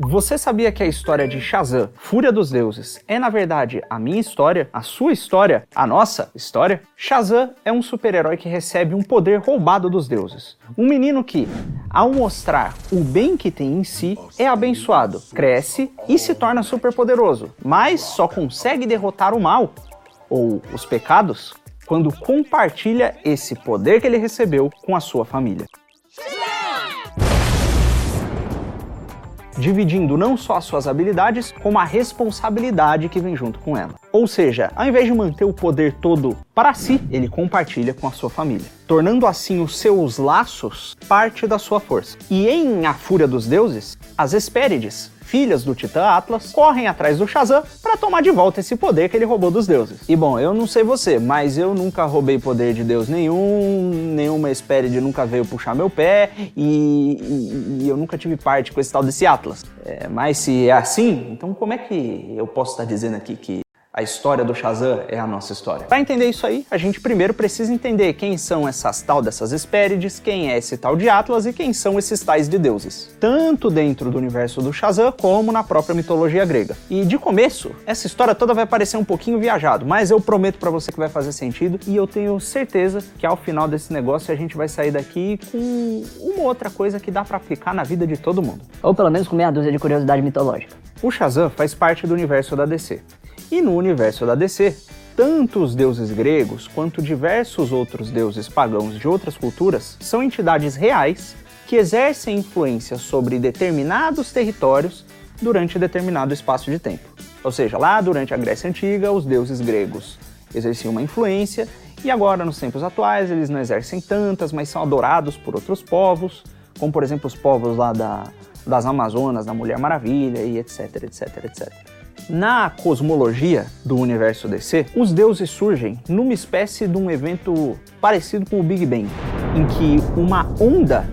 Você sabia que a história de Shazam, Fúria dos Deuses, é na verdade a minha história, a sua história, a nossa história? Shazam é um super-herói que recebe um poder roubado dos deuses. Um menino que, ao mostrar o bem que tem em si, é abençoado, cresce e se torna superpoderoso, mas só consegue derrotar o mal, ou os pecados, quando compartilha esse poder que ele recebeu com a sua família. Dividindo não só as suas habilidades, como a responsabilidade que vem junto com ela. Ou seja, ao invés de manter o poder todo para si, ele compartilha com a sua família, tornando assim os seus laços parte da sua força. E em A Fúria dos Deuses, as Hespérides, filhas do Titã Atlas, correm atrás do Shazam para tomar de volta esse poder que ele roubou dos deuses. E bom, eu não sei você, mas eu nunca roubei poder de deus nenhum, nenhuma Hespéride nunca veio puxar meu pé e, e, e eu nunca tive parte com esse tal desse Atlas. É, mas se é assim, então como é que eu posso estar dizendo aqui que a história do Shazam é a nossa história. Para entender isso aí, a gente primeiro precisa entender quem são essas tal dessas Hespérides, quem é esse tal de Atlas e quem são esses tais de deuses, tanto dentro do universo do Shazam como na própria mitologia grega. E de começo, essa história toda vai parecer um pouquinho viajado, mas eu prometo para você que vai fazer sentido e eu tenho certeza que ao final desse negócio a gente vai sair daqui com uma outra coisa que dá para aplicar na vida de todo mundo. Ou pelo menos com meia dúzia de curiosidade mitológica. O Shazam faz parte do universo da DC. E no universo da DC, tanto os deuses gregos quanto diversos outros deuses pagãos de outras culturas são entidades reais que exercem influência sobre determinados territórios durante determinado espaço de tempo. Ou seja, lá durante a Grécia Antiga, os deuses gregos exerciam uma influência e agora, nos tempos atuais, eles não exercem tantas, mas são adorados por outros povos, como por exemplo os povos lá da, das Amazonas, da Mulher Maravilha e etc, etc, etc. Na cosmologia do universo DC, os deuses surgem numa espécie de um evento parecido com o Big Bang, em que uma onda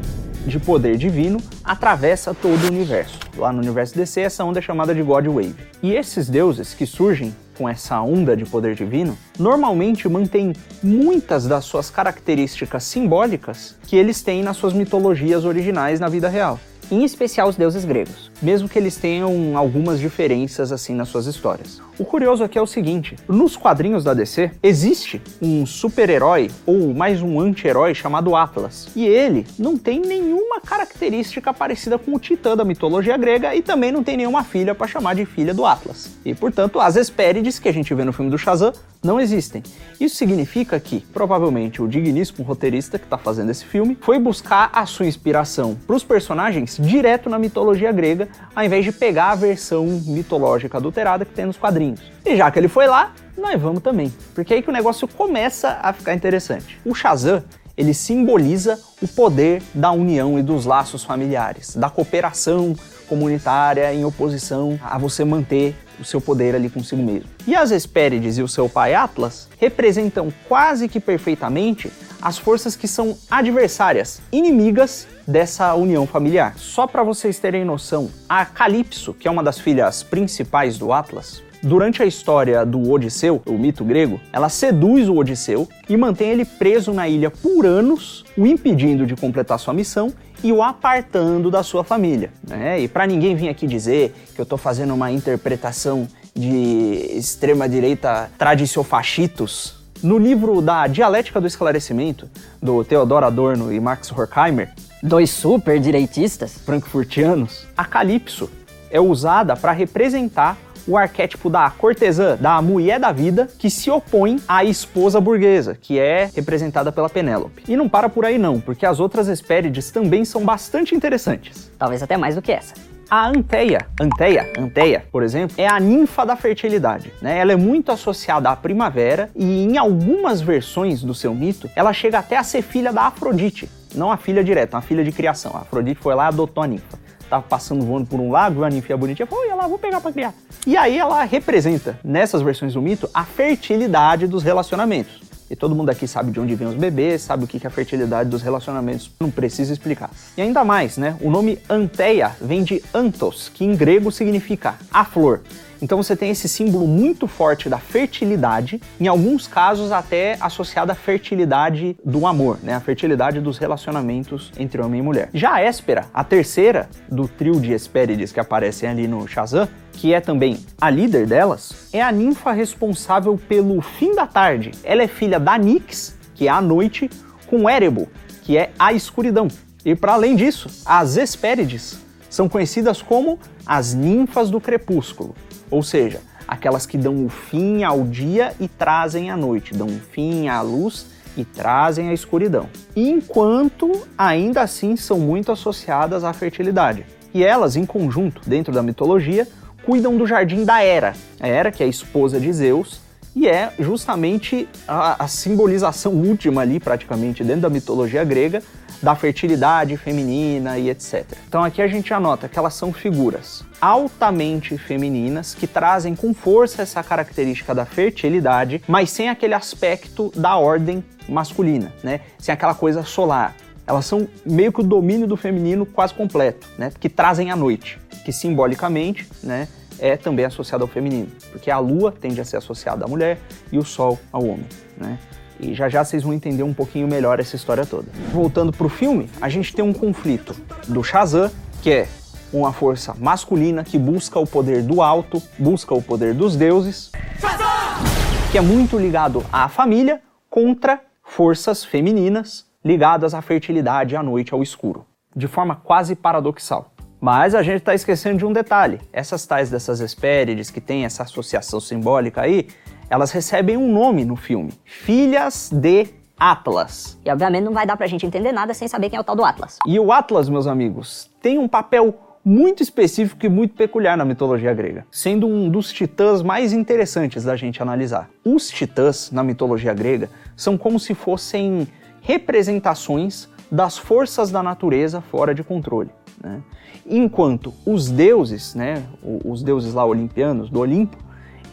de poder divino atravessa todo o universo. Lá no universo DC, essa onda é chamada de God Wave. E esses deuses que surgem com essa onda de poder divino, normalmente mantêm muitas das suas características simbólicas que eles têm nas suas mitologias originais na vida real em especial os deuses gregos. Mesmo que eles tenham algumas diferenças assim nas suas histórias. O curioso aqui é o seguinte: nos quadrinhos da DC existe um super-herói ou mais um anti-herói chamado Atlas. E ele não tem nenhuma característica parecida com o Titã da mitologia grega e também não tem nenhuma filha para chamar de filha do Atlas. E portanto, as Hespérides que a gente vê no filme do Shazam não existem. Isso significa que, provavelmente, o digníssimo roteirista que está fazendo esse filme foi buscar a sua inspiração para os personagens direto na mitologia grega, ao invés de pegar a versão mitológica adulterada que tem nos quadrinhos. E já que ele foi lá, nós vamos também, porque é aí que o negócio começa a ficar interessante. O Shazam ele simboliza o poder da união e dos laços familiares, da cooperação comunitária em oposição a você manter o seu poder ali consigo mesmo. E as Hespérides e o seu pai Atlas representam quase que perfeitamente as forças que são adversárias, inimigas dessa união familiar. Só para vocês terem noção, a Calypso, que é uma das filhas principais do Atlas, Durante a história do Odisseu, o mito grego, ela seduz o Odisseu e mantém ele preso na ilha por anos, o impedindo de completar sua missão e o apartando da sua família. Né? E para ninguém vir aqui dizer que eu estou fazendo uma interpretação de extrema-direita tradiciofascitos, no livro da Dialética do Esclarecimento, do Theodor Adorno e Max Horkheimer, dois super direitistas frankfurtianos, a Calypso é usada para representar o arquétipo da cortesã, da mulher da vida, que se opõe à esposa burguesa, que é representada pela Penélope. E não para por aí não, porque as outras Hespérides também são bastante interessantes. Talvez até mais do que essa. A Anteia, Anteia, Anteia, por exemplo, é a ninfa da fertilidade. Né? Ela é muito associada à primavera e em algumas versões do seu mito, ela chega até a ser filha da Afrodite. Não a filha direta, uma filha de criação. A Afrodite foi lá e adotou a ninfa tava passando voando por um lago, viu a ninfa bonitinha, falou, olha lá, vou pegar pra criar. E aí ela representa, nessas versões do mito, a fertilidade dos relacionamentos. E todo mundo aqui sabe de onde vem os bebês, sabe o que é a fertilidade dos relacionamentos, não precisa explicar. E ainda mais, né? O nome Anteia vem de Antos, que em grego significa a flor. Então você tem esse símbolo muito forte da fertilidade, em alguns casos até associada à fertilidade do amor, né? A fertilidade dos relacionamentos entre homem e mulher. Já a Héspera, a terceira do trio de Hespérides que aparecem ali no Shazam, que é também a líder delas, é a ninfa responsável pelo fim da tarde. Ela é filha da Nix, que é a noite, com Erebo, que é a escuridão. E para além disso, as Hespérides são conhecidas como as ninfas do crepúsculo, ou seja, aquelas que dão o fim ao dia e trazem a noite, dão o fim à luz e trazem a escuridão. Enquanto ainda assim são muito associadas à fertilidade. E elas, em conjunto, dentro da mitologia, cuidam do jardim da Hera. A Hera, que é a esposa de Zeus, e é justamente a, a simbolização última ali, praticamente, dentro da mitologia grega, da fertilidade feminina e etc. Então aqui a gente anota que elas são figuras altamente femininas que trazem com força essa característica da fertilidade, mas sem aquele aspecto da ordem masculina, né? Sem aquela coisa solar. Elas são meio que o domínio do feminino quase completo, né? Que trazem a noite, que simbolicamente, né? é também associado ao feminino, porque a lua tende a ser associada à mulher e o sol ao homem, né? E já já vocês vão entender um pouquinho melhor essa história toda. Voltando pro filme, a gente tem um conflito do Shazam, que é uma força masculina que busca o poder do alto, busca o poder dos deuses, Shazam! que é muito ligado à família, contra forças femininas ligadas à fertilidade, à noite, ao escuro, de forma quase paradoxal. Mas a gente está esquecendo de um detalhe. Essas tais dessas Hespérides, que tem essa associação simbólica aí, elas recebem um nome no filme: Filhas de Atlas. E obviamente não vai dar pra gente entender nada sem saber quem é o tal do Atlas. E o Atlas, meus amigos, tem um papel muito específico e muito peculiar na mitologia grega, sendo um dos titãs mais interessantes da gente analisar. Os titãs na mitologia grega são como se fossem representações das forças da natureza fora de controle. Né? Enquanto os deuses, né, os deuses lá olimpianos do Olimpo,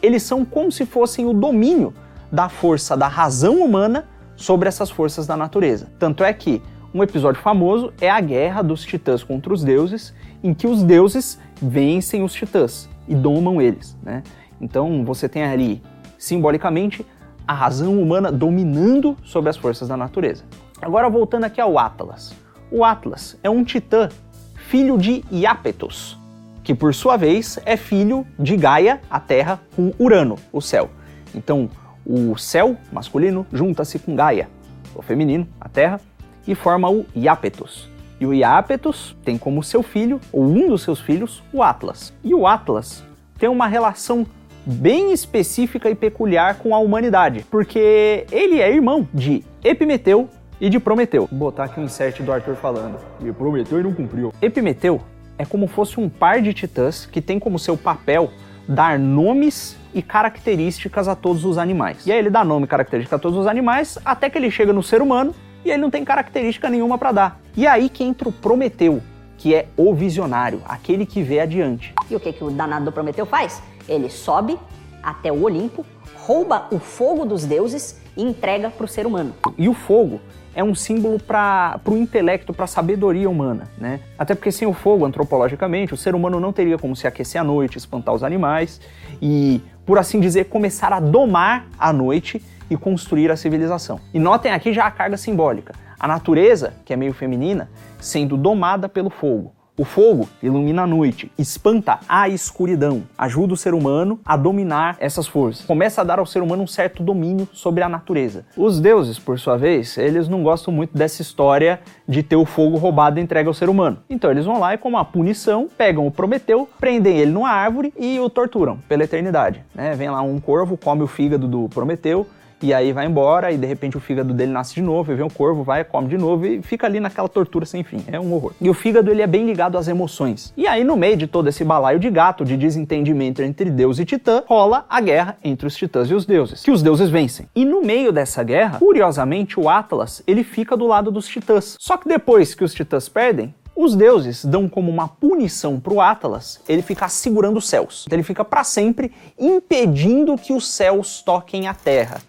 eles são como se fossem o domínio da força da razão humana sobre essas forças da natureza. Tanto é que um episódio famoso é a guerra dos titãs contra os deuses, em que os deuses vencem os titãs e domam eles. Né? Então você tem ali, simbolicamente, a razão humana dominando sobre as forças da natureza. Agora voltando aqui ao Atlas. O Atlas é um titã filho de Iapetos, que por sua vez é filho de Gaia, a Terra, com Urano, o céu. Então, o céu masculino junta-se com Gaia, o feminino, a Terra, e forma o Iapetos. E o Iapetos tem como seu filho, ou um dos seus filhos, o Atlas. E o Atlas tem uma relação bem específica e peculiar com a humanidade, porque ele é irmão de Epimeteu, e de Prometeu. Vou botar aqui um insert do Arthur falando. E prometeu e não cumpriu. Epimeteu é como fosse um par de titãs que tem como seu papel dar nomes e características a todos os animais. E aí ele dá nome e característica a todos os animais até que ele chega no ser humano e ele não tem característica nenhuma para dar. E aí que entra o Prometeu, que é o visionário, aquele que vê adiante. E o que, que o danado do Prometeu faz? Ele sobe até o Olimpo, rouba o fogo dos deuses e entrega para o ser humano. E o fogo é um símbolo para o intelecto, para a sabedoria humana, né? Até porque sem o fogo, antropologicamente, o ser humano não teria como se aquecer à noite, espantar os animais e, por assim dizer, começar a domar a noite e construir a civilização. E notem aqui já a carga simbólica. A natureza, que é meio feminina, sendo domada pelo fogo. O fogo ilumina a noite, espanta a escuridão, ajuda o ser humano a dominar essas forças. Começa a dar ao ser humano um certo domínio sobre a natureza. Os deuses, por sua vez, eles não gostam muito dessa história de ter o fogo roubado e entregue ao ser humano. Então eles vão lá e, como uma punição, pegam o Prometeu, prendem ele numa árvore e o torturam pela eternidade. Né? Vem lá um corvo, come o fígado do Prometeu e aí vai embora e de repente o fígado dele nasce de novo, e vem o corvo, vai, come de novo e fica ali naquela tortura sem fim. É um horror. E o fígado ele é bem ligado às emoções. E aí no meio de todo esse balaio de gato, de desentendimento entre Deus e Titã, rola a guerra entre os titãs e os deuses, que os deuses vencem. E no meio dessa guerra, curiosamente, o Atlas, ele fica do lado dos titãs. Só que depois que os titãs perdem, os deuses dão como uma punição para o Atlas ele ficar segurando os céus. Então ele fica para sempre impedindo que os céus toquem a terra.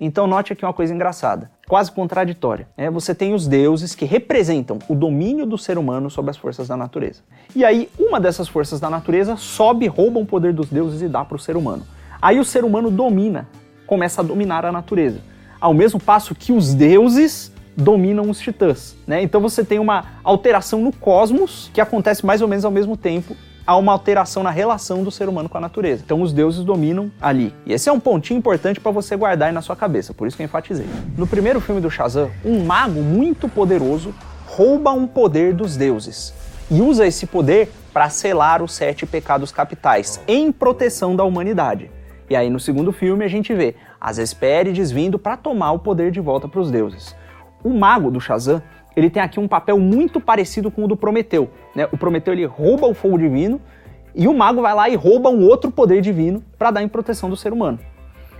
Então note aqui uma coisa engraçada. quase contraditória. É, você tem os deuses que representam o domínio do ser humano sobre as forças da natureza. E aí, uma dessas forças da natureza sobe, rouba o poder dos deuses e dá para o ser humano. Aí o ser humano domina, começa a dominar a natureza. Ao mesmo passo que os deuses dominam os titãs, né? Então você tem uma alteração no cosmos que acontece mais ou menos ao mesmo tempo há uma alteração na relação do ser humano com a natureza. Então os deuses dominam ali. E esse é um pontinho importante para você guardar aí na sua cabeça, por isso que eu enfatizei. No primeiro filme do Shazam, um mago muito poderoso rouba um poder dos deuses e usa esse poder para selar os sete pecados capitais em proteção da humanidade. E aí no segundo filme a gente vê as Hespérides vindo para tomar o poder de volta para os deuses. O mago do Shazam ele tem aqui um papel muito parecido com o do Prometeu. Né? O Prometeu ele rouba o fogo divino e o mago vai lá e rouba um outro poder divino para dar em proteção do ser humano.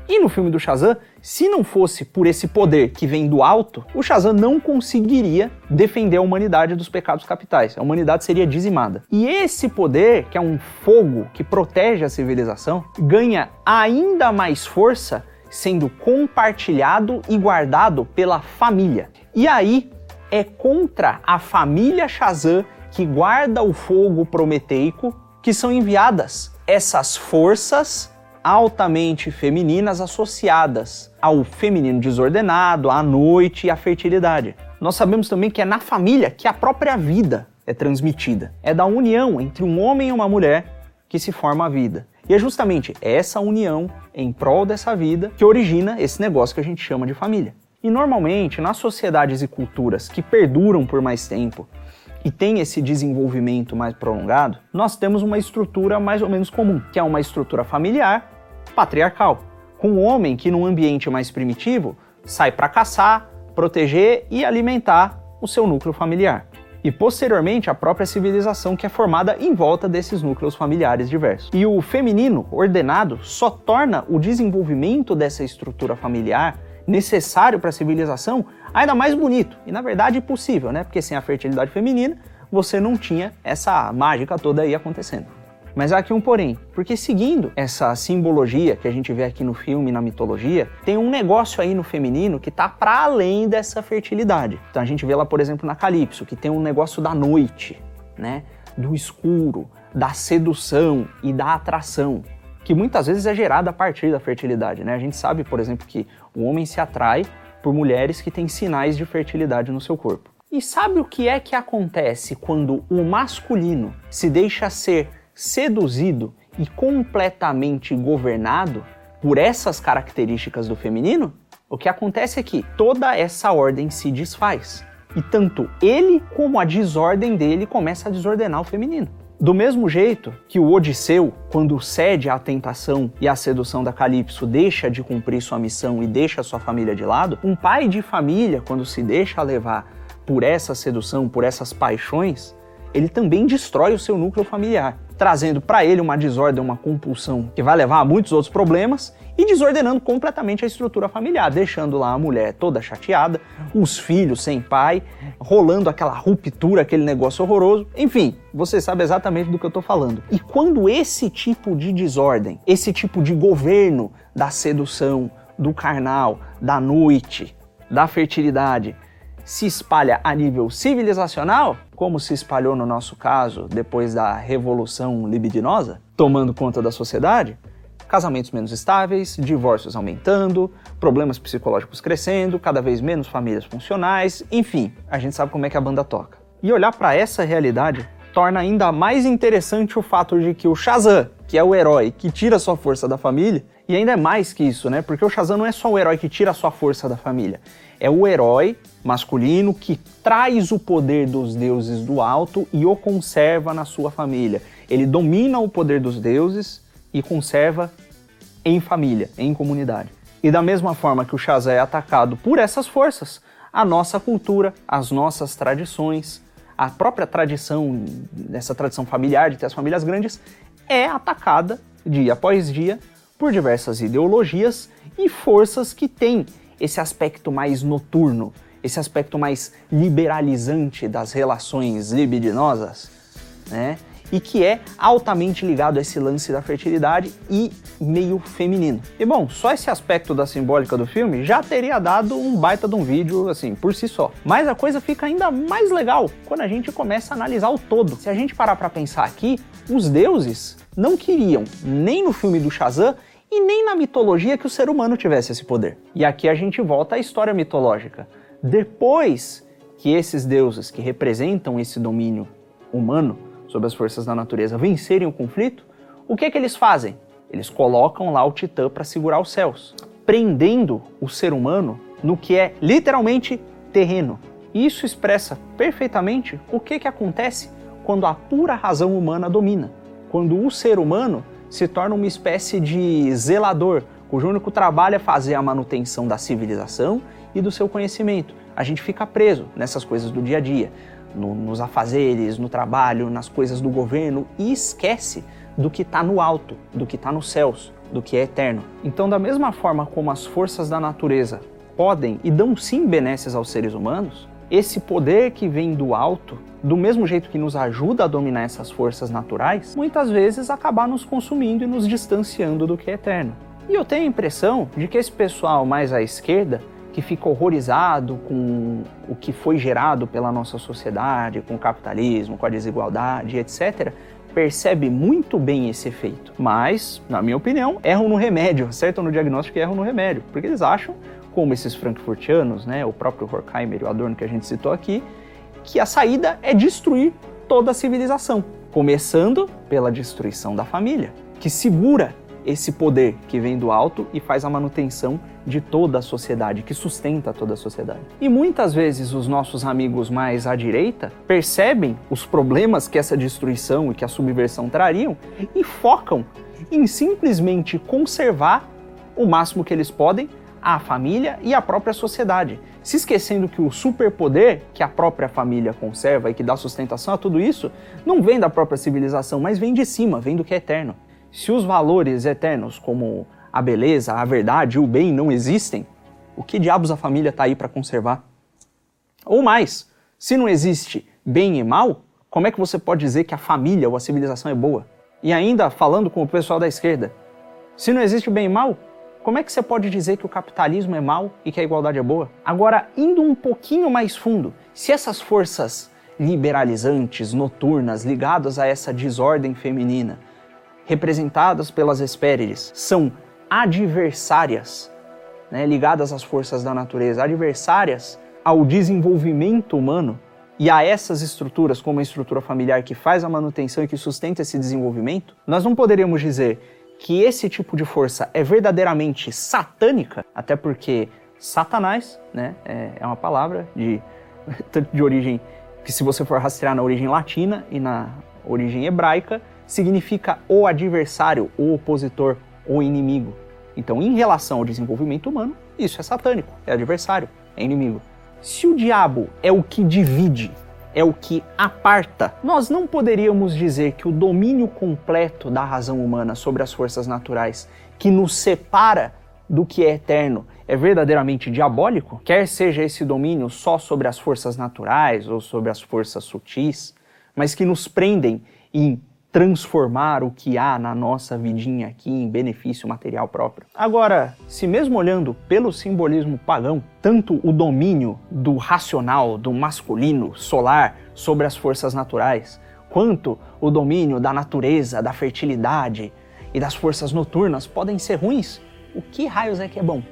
E no filme do Shazam, se não fosse por esse poder que vem do alto, o Shazam não conseguiria defender a humanidade dos pecados capitais. A humanidade seria dizimada. E esse poder, que é um fogo que protege a civilização, ganha ainda mais força sendo compartilhado e guardado pela família. E aí, é contra a família Shazam que guarda o fogo prometeico que são enviadas essas forças altamente femininas associadas ao feminino desordenado, à noite e à fertilidade. Nós sabemos também que é na família que a própria vida é transmitida. É da união entre um homem e uma mulher que se forma a vida. E é justamente essa união em prol dessa vida que origina esse negócio que a gente chama de família. E normalmente, nas sociedades e culturas que perduram por mais tempo e têm esse desenvolvimento mais prolongado, nós temos uma estrutura mais ou menos comum, que é uma estrutura familiar patriarcal, com um homem que num ambiente mais primitivo sai para caçar, proteger e alimentar o seu núcleo familiar. E posteriormente a própria civilização que é formada em volta desses núcleos familiares diversos. E o feminino ordenado só torna o desenvolvimento dessa estrutura familiar necessário para a civilização ainda mais bonito e na verdade possível, né? Porque sem a fertilidade feminina você não tinha essa mágica toda aí acontecendo. Mas há aqui um porém, porque seguindo essa simbologia que a gente vê aqui no filme, na mitologia, tem um negócio aí no feminino que está para além dessa fertilidade. Então a gente vê lá, por exemplo, na Calypso, que tem um negócio da noite, né? Do escuro, da sedução e da atração que muitas vezes é gerada a partir da fertilidade. Né? A gente sabe, por exemplo, que o homem se atrai por mulheres que têm sinais de fertilidade no seu corpo. E sabe o que é que acontece quando o masculino se deixa ser seduzido e completamente governado por essas características do feminino? O que acontece é que toda essa ordem se desfaz. E tanto ele como a desordem dele começa a desordenar o feminino. Do mesmo jeito que o Odisseu, quando cede à tentação e à sedução da Calypso, deixa de cumprir sua missão e deixa sua família de lado, um pai de família, quando se deixa levar por essa sedução, por essas paixões, ele também destrói o seu núcleo familiar, trazendo para ele uma desordem, uma compulsão que vai levar a muitos outros problemas e desordenando completamente a estrutura familiar, deixando lá a mulher toda chateada, os filhos sem pai, rolando aquela ruptura, aquele negócio horroroso. Enfim, você sabe exatamente do que eu estou falando. E quando esse tipo de desordem, esse tipo de governo da sedução, do carnal, da noite, da fertilidade, se espalha a nível civilizacional, como se espalhou no nosso caso depois da revolução libidinosa, tomando conta da sociedade, casamentos menos estáveis, divórcios aumentando, problemas psicológicos crescendo, cada vez menos famílias funcionais, enfim, a gente sabe como é que a banda toca. E olhar para essa realidade torna ainda mais interessante o fato de que o Shazam, que é o herói que tira sua força da família, e ainda é mais que isso, né? Porque o Shazam não é só o herói que tira sua força da família, é o herói masculino que traz o poder dos deuses do alto e o conserva na sua família. Ele domina o poder dos deuses e conserva em família, em comunidade. E da mesma forma que o Shazam é atacado por essas forças, a nossa cultura, as nossas tradições, a própria tradição, essa tradição familiar de ter as famílias grandes, é atacada dia após dia por diversas ideologias e forças que têm esse aspecto mais noturno, esse aspecto mais liberalizante das relações libidinosas, né? e que é altamente ligado a esse lance da fertilidade e meio feminino. E bom, só esse aspecto da simbólica do filme já teria dado um baita de um vídeo assim por si só. Mas a coisa fica ainda mais legal quando a gente começa a analisar o todo. Se a gente parar para pensar aqui, os deuses não queriam nem no filme do Shazam e nem na mitologia que o ser humano tivesse esse poder. E aqui a gente volta à história mitológica. Depois que esses deuses que representam esse domínio humano sobre as forças da natureza vencerem o conflito, o que é que eles fazem? Eles colocam lá o Titã para segurar os céus, prendendo o ser humano no que é literalmente terreno. Isso expressa perfeitamente o que, que acontece quando a pura razão humana domina, quando o ser humano se torna uma espécie de zelador, cujo único trabalho é fazer a manutenção da civilização e do seu conhecimento. A gente fica preso nessas coisas do dia a dia, no, nos afazeres, no trabalho, nas coisas do governo e esquece do que está no alto, do que está nos céus, do que é eterno. Então, da mesma forma como as forças da natureza podem e dão sim benesses aos seres humanos, esse poder que vem do alto, do mesmo jeito que nos ajuda a dominar essas forças naturais, muitas vezes acaba nos consumindo e nos distanciando do que é eterno. E eu tenho a impressão de que esse pessoal mais à esquerda, que fica horrorizado com o que foi gerado pela nossa sociedade, com o capitalismo, com a desigualdade, etc., percebe muito bem esse efeito. Mas, na minha opinião, erram no remédio, acertam no diagnóstico e erram no remédio, porque eles acham como esses frankfurtianos, né, o próprio Horkheimer e o Adorno que a gente citou aqui, que a saída é destruir toda a civilização, começando pela destruição da família, que segura esse poder que vem do alto e faz a manutenção de toda a sociedade, que sustenta toda a sociedade. E muitas vezes os nossos amigos mais à direita percebem os problemas que essa destruição e que a subversão trariam e focam em simplesmente conservar o máximo que eles podem a família e a própria sociedade, se esquecendo que o superpoder que a própria família conserva e que dá sustentação a tudo isso não vem da própria civilização, mas vem de cima, vem do que é eterno. Se os valores eternos, como a beleza, a verdade e o bem, não existem, o que diabos a família está aí para conservar? Ou mais, se não existe bem e mal, como é que você pode dizer que a família ou a civilização é boa? E ainda falando com o pessoal da esquerda, se não existe bem e mal, como é que você pode dizer que o capitalismo é mau e que a igualdade é boa? Agora, indo um pouquinho mais fundo, se essas forças liberalizantes, noturnas, ligadas a essa desordem feminina, representadas pelas Hespérides, são adversárias, né, ligadas às forças da natureza, adversárias ao desenvolvimento humano e a essas estruturas, como a estrutura familiar que faz a manutenção e que sustenta esse desenvolvimento, nós não poderíamos dizer que esse tipo de força é verdadeiramente satânica, até porque Satanás, né, é, é uma palavra de, de origem que se você for rastrear na origem latina e na origem hebraica, significa o adversário, o opositor, o inimigo. Então, em relação ao desenvolvimento humano, isso é satânico, é adversário, é inimigo. Se o diabo é o que divide é o que aparta. Nós não poderíamos dizer que o domínio completo da razão humana sobre as forças naturais, que nos separa do que é eterno, é verdadeiramente diabólico? Quer seja esse domínio só sobre as forças naturais ou sobre as forças sutis, mas que nos prendem em transformar o que há na nossa vidinha aqui em benefício material próprio. Agora, se mesmo olhando pelo simbolismo pagão, tanto o domínio do racional, do masculino, solar sobre as forças naturais, quanto o domínio da natureza, da fertilidade e das forças noturnas podem ser ruins, o que raios é que é bom?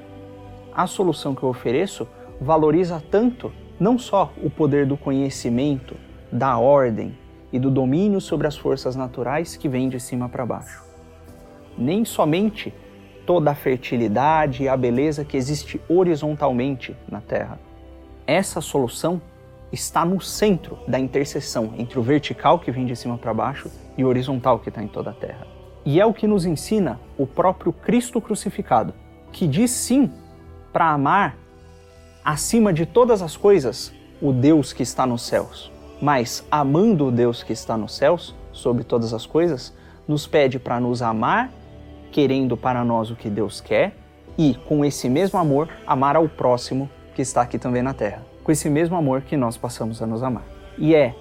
A solução que eu ofereço valoriza tanto não só o poder do conhecimento, da ordem, e do domínio sobre as forças naturais que vem de cima para baixo. Nem somente toda a fertilidade e a beleza que existe horizontalmente na Terra. Essa solução está no centro da interseção entre o vertical que vem de cima para baixo e o horizontal que está em toda a Terra. E é o que nos ensina o próprio Cristo crucificado, que diz sim para amar acima de todas as coisas o Deus que está nos céus mas amando o Deus que está nos céus, sobre todas as coisas, nos pede para nos amar, querendo para nós o que Deus quer, e com esse mesmo amor, amar ao próximo que está aqui também na terra. Com esse mesmo amor que nós passamos a nos amar. E é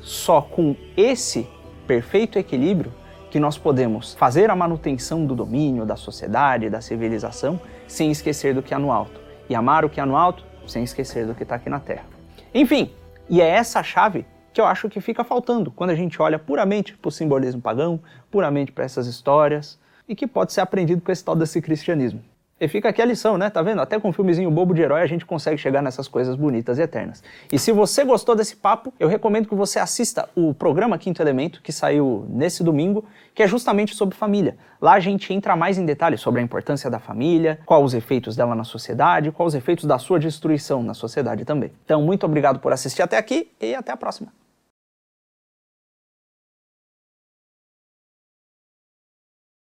só com esse perfeito equilíbrio que nós podemos fazer a manutenção do domínio, da sociedade, da civilização, sem esquecer do que há no alto. E amar o que há no alto, sem esquecer do que está aqui na terra. Enfim, e é essa chave que eu acho que fica faltando quando a gente olha puramente para o simbolismo pagão, puramente para essas histórias, e que pode ser aprendido com esse tal desse cristianismo. E fica aqui a lição, né? Tá vendo? Até com um filmezinho bobo de herói a gente consegue chegar nessas coisas bonitas e eternas. E se você gostou desse papo, eu recomendo que você assista o programa Quinto Elemento, que saiu nesse domingo, que é justamente sobre família. Lá a gente entra mais em detalhes sobre a importância da família, quais os efeitos dela na sociedade, quais os efeitos da sua destruição na sociedade também. Então, muito obrigado por assistir até aqui e até a próxima.